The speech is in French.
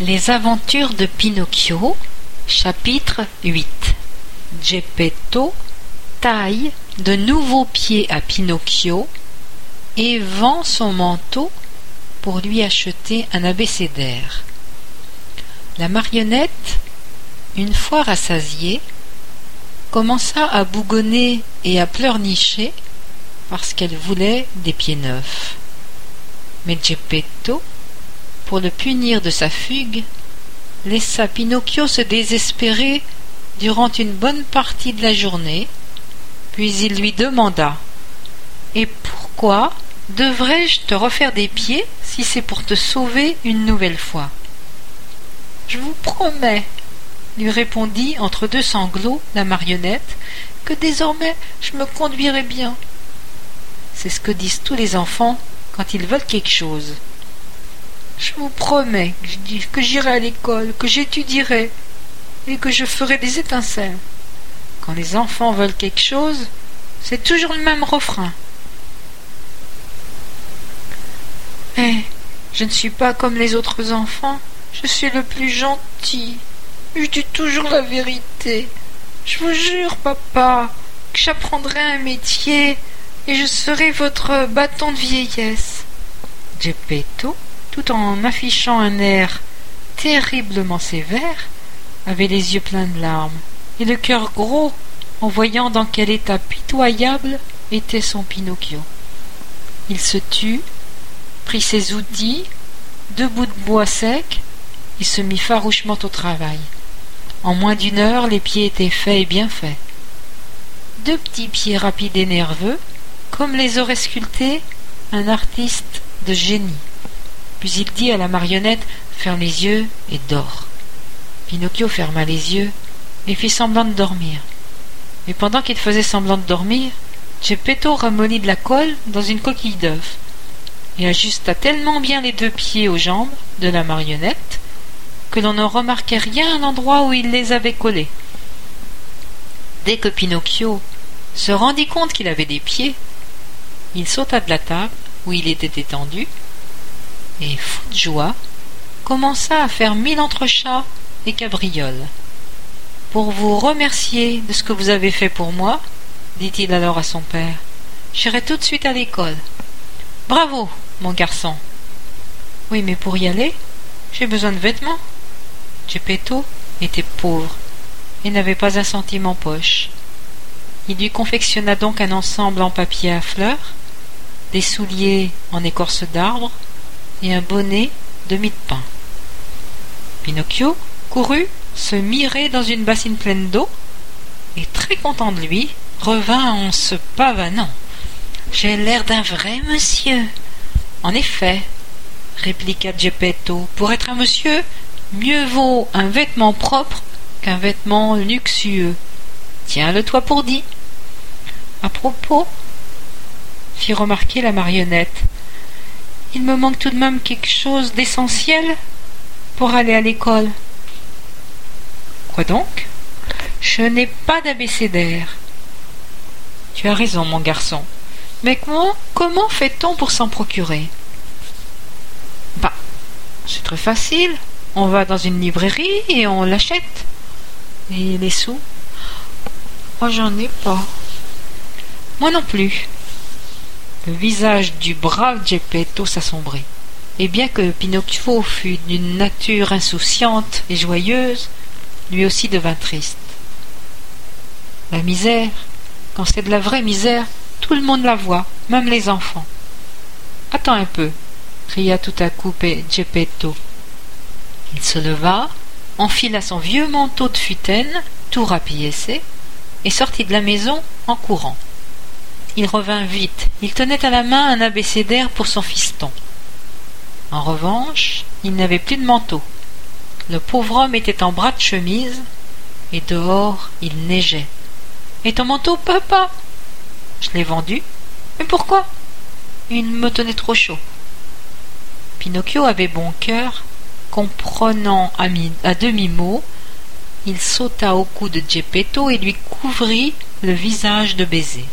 Les aventures de Pinocchio, chapitre 8 Geppetto taille de nouveaux pieds à Pinocchio et vend son manteau pour lui acheter un abécédaire. La marionnette, une fois rassasiée, commença à bougonner et à pleurnicher parce qu'elle voulait des pieds neufs. Mais Geppetto, pour le punir de sa fugue, laissa Pinocchio se désespérer durant une bonne partie de la journée, puis il lui demanda Et pourquoi devrais-je te refaire des pieds si c'est pour te sauver une nouvelle fois Je vous promets, lui répondit entre deux sanglots la marionnette, que désormais je me conduirai bien. C'est ce que disent tous les enfants quand ils veulent quelque chose. Je vous promets que j'irai à l'école, que j'étudierai et que je ferai des étincelles. Quand les enfants veulent quelque chose, c'est toujours le même refrain. Eh, je ne suis pas comme les autres enfants, je suis le plus gentil. Je dis toujours la vérité. Je vous jure, papa, que j'apprendrai un métier et je serai votre bâton de vieillesse. Geppetto tout en affichant un air terriblement sévère, avait les yeux pleins de larmes, et le cœur gros en voyant dans quel état pitoyable était son Pinocchio. Il se tut, prit ses outils, deux bouts de bois secs, et se mit farouchement au travail. En moins d'une heure, les pieds étaient faits et bien faits. Deux petits pieds rapides et nerveux, comme les aurait sculptés un artiste de génie. Puis il dit à la marionnette Ferme les yeux et dors. Pinocchio ferma les yeux et fit semblant de dormir. Mais pendant qu'il faisait semblant de dormir, Geppetto ramollit de la colle dans une coquille d'œuf et ajusta tellement bien les deux pieds aux jambes de la marionnette que l'on ne remarquait rien à l'endroit où il les avait collés. Dès que Pinocchio se rendit compte qu'il avait des pieds, il sauta de la table où il était étendu et, fou de joie, commença à faire mille entrechats et cabrioles. Pour vous remercier de ce que vous avez fait pour moi, dit-il alors à son père, j'irai tout de suite à l'école. Bravo, mon garçon. Oui, mais pour y aller, j'ai besoin de vêtements. Geppetto était pauvre et n'avait pas un centime en poche. Il lui confectionna donc un ensemble en papier à fleurs, des souliers en écorce d'arbre, et un bonnet de mie de pain. Pinocchio courut se mirer dans une bassine pleine d'eau et très content de lui revint en se pavanant. J'ai l'air d'un vrai monsieur. En effet, répliqua Geppetto, pour être un monsieur, mieux vaut un vêtement propre qu'un vêtement luxueux. Tiens-le toi pour dit. À propos, fit remarquer la marionnette, il me manque tout de même quelque chose d'essentiel pour aller à l'école. Quoi donc? Je n'ai pas d'abécédaire. Tu as raison, mon garçon. Mais comment, fait-on pour s'en procurer? Bah, c'est très facile. On va dans une librairie et on l'achète. Et les sous? Oh, j'en ai pas. Moi non plus. Le visage du brave Geppetto s'assombrit. Et bien que Pinocchio fût d'une nature insouciante et joyeuse, lui aussi devint triste. La misère, quand c'est de la vraie misère, tout le monde la voit, même les enfants. Attends un peu, cria tout à coup Geppetto. Il se leva, enfila son vieux manteau de futaine, tout rapiécé, et sortit de la maison en courant. Il revint vite. Il tenait à la main un abécédaire pour son fiston. En revanche, il n'avait plus de manteau. Le pauvre homme était en bras de chemise, et dehors il neigeait. Et ton manteau, papa Je l'ai vendu. Mais pourquoi? Il me tenait trop chaud. Pinocchio avait bon cœur. Comprenant à, à demi-mot, il sauta au cou de Geppetto et lui couvrit le visage de baisers.